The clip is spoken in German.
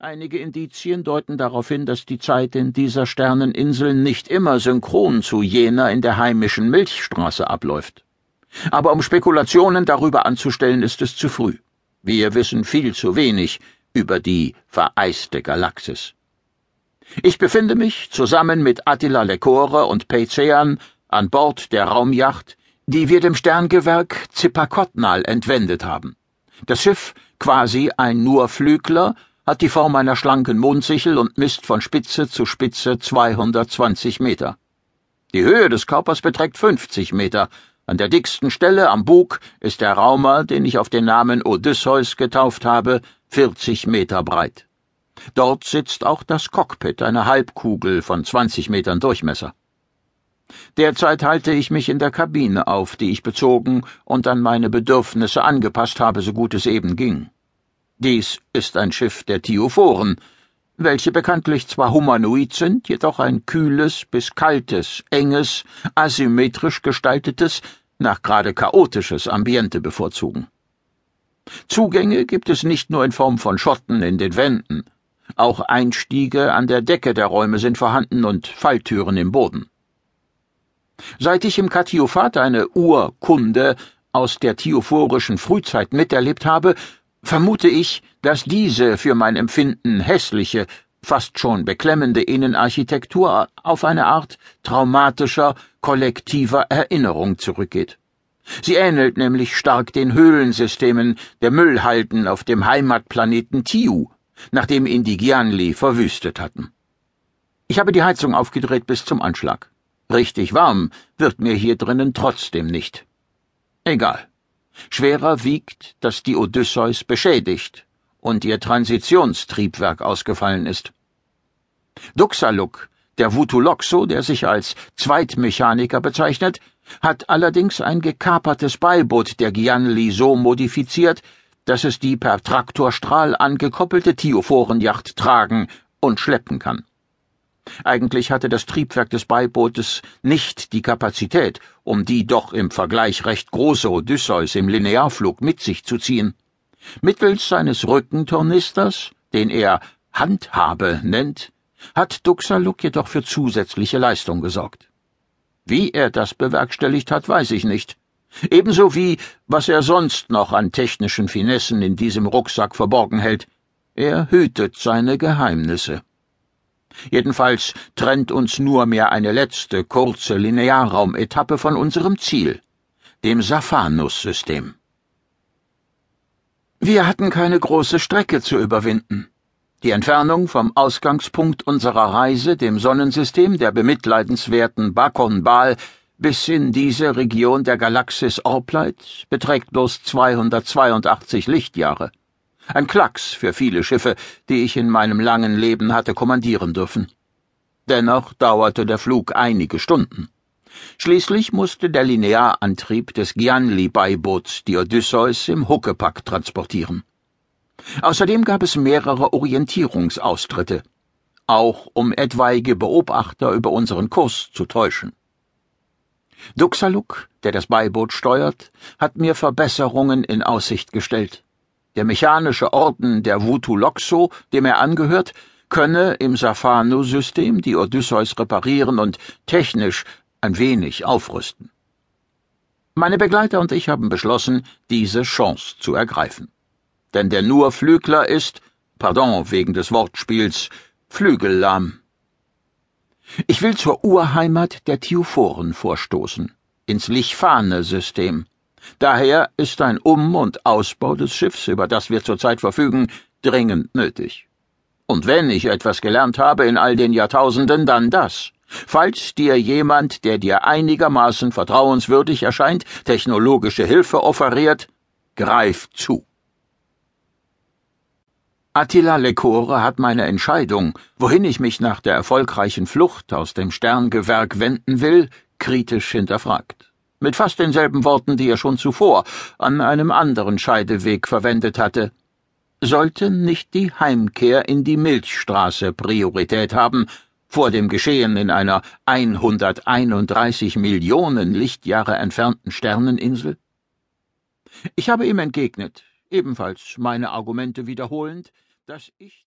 Einige Indizien deuten darauf hin, dass die Zeit in dieser Sterneninsel nicht immer synchron zu jener in der heimischen Milchstraße abläuft. Aber um Spekulationen darüber anzustellen, ist es zu früh. Wir wissen viel zu wenig über die vereiste Galaxis. Ich befinde mich zusammen mit Attila Lecore und Peizean an Bord der Raumjacht, die wir dem Sterngewerk Zippakotnal entwendet haben. Das Schiff, quasi ein Nurflügler, hat die Form einer schlanken Mondsichel und misst von Spitze zu Spitze 220 Meter. Die Höhe des Körpers beträgt 50 Meter. An der dicksten Stelle am Bug ist der Raumer, den ich auf den Namen Odysseus getauft habe, 40 Meter breit. Dort sitzt auch das Cockpit, eine Halbkugel von 20 Metern Durchmesser. Derzeit halte ich mich in der Kabine auf, die ich bezogen und an meine Bedürfnisse angepasst habe, so gut es eben ging. Dies ist ein Schiff der Thiophoren, welche bekanntlich zwar humanoid sind, jedoch ein kühles bis kaltes, enges, asymmetrisch gestaltetes, nach gerade chaotisches Ambiente bevorzugen. Zugänge gibt es nicht nur in Form von Schotten in den Wänden, auch Einstiege an der Decke der Räume sind vorhanden und Falltüren im Boden. Seit ich im Katiophat eine Urkunde aus der thiophorischen Frühzeit miterlebt habe, vermute ich, dass diese für mein Empfinden hässliche, fast schon beklemmende Innenarchitektur auf eine Art traumatischer, kollektiver Erinnerung zurückgeht. Sie ähnelt nämlich stark den Höhlensystemen der Müllhalden auf dem Heimatplaneten Tiu, nachdem ihn die Gianli verwüstet hatten. Ich habe die Heizung aufgedreht bis zum Anschlag. Richtig warm wird mir hier drinnen trotzdem nicht. Egal. Schwerer wiegt, dass die Odysseus beschädigt und ihr Transitionstriebwerk ausgefallen ist. Duxaluk, der Vutuloxo, der sich als Zweitmechaniker bezeichnet, hat allerdings ein gekapertes Beiboot der Gianli so modifiziert, dass es die per Traktorstrahl angekoppelte Thiophorenjacht tragen und schleppen kann. Eigentlich hatte das Triebwerk des Beibootes nicht die Kapazität, um die doch im Vergleich recht große Odysseus im Linearflug mit sich zu ziehen. Mittels seines Rückentornisters, den er Handhabe nennt, hat Duxaluk jedoch für zusätzliche Leistung gesorgt. Wie er das bewerkstelligt hat, weiß ich nicht. Ebenso wie, was er sonst noch an technischen Finessen in diesem Rucksack verborgen hält. Er hütet seine Geheimnisse. Jedenfalls trennt uns nur mehr eine letzte kurze Linearraumetappe von unserem Ziel, dem Saphanus-System. Wir hatten keine große Strecke zu überwinden. Die Entfernung vom Ausgangspunkt unserer Reise, dem Sonnensystem der bemitleidenswerten Bakon-Bal, bis in diese Region der Galaxis Orpleit beträgt bloß 282 Lichtjahre. Ein Klacks für viele Schiffe, die ich in meinem langen Leben hatte kommandieren dürfen. Dennoch dauerte der Flug einige Stunden. Schließlich musste der Linearantrieb des Gianli-Beiboots die Odysseus im Huckepack transportieren. Außerdem gab es mehrere Orientierungsaustritte, auch um etwaige Beobachter über unseren Kurs zu täuschen. Duxaluk, der das Beiboot steuert, hat mir Verbesserungen in Aussicht gestellt. Der mechanische Orden der Vutuloxo, dem er angehört, könne im Safano-System die Odysseus reparieren und technisch ein wenig aufrüsten. Meine Begleiter und ich haben beschlossen, diese Chance zu ergreifen. Denn der Nurflügler ist, pardon wegen des Wortspiels, flügellahm. Ich will zur Urheimat der Thiophoren vorstoßen, ins Lichfane-System. Daher ist ein Um- und Ausbau des Schiffs, über das wir zurzeit verfügen, dringend nötig. Und wenn ich etwas gelernt habe in all den Jahrtausenden, dann das. Falls dir jemand, der dir einigermaßen vertrauenswürdig erscheint, technologische Hilfe offeriert, greif zu. Attila Lecore hat meine Entscheidung, wohin ich mich nach der erfolgreichen Flucht aus dem Sterngewerk wenden will, kritisch hinterfragt mit fast denselben Worten, die er schon zuvor an einem anderen Scheideweg verwendet hatte. Sollte nicht die Heimkehr in die Milchstraße Priorität haben, vor dem Geschehen in einer 131 Millionen Lichtjahre entfernten Sterneninsel? Ich habe ihm entgegnet, ebenfalls meine Argumente wiederholend, dass ich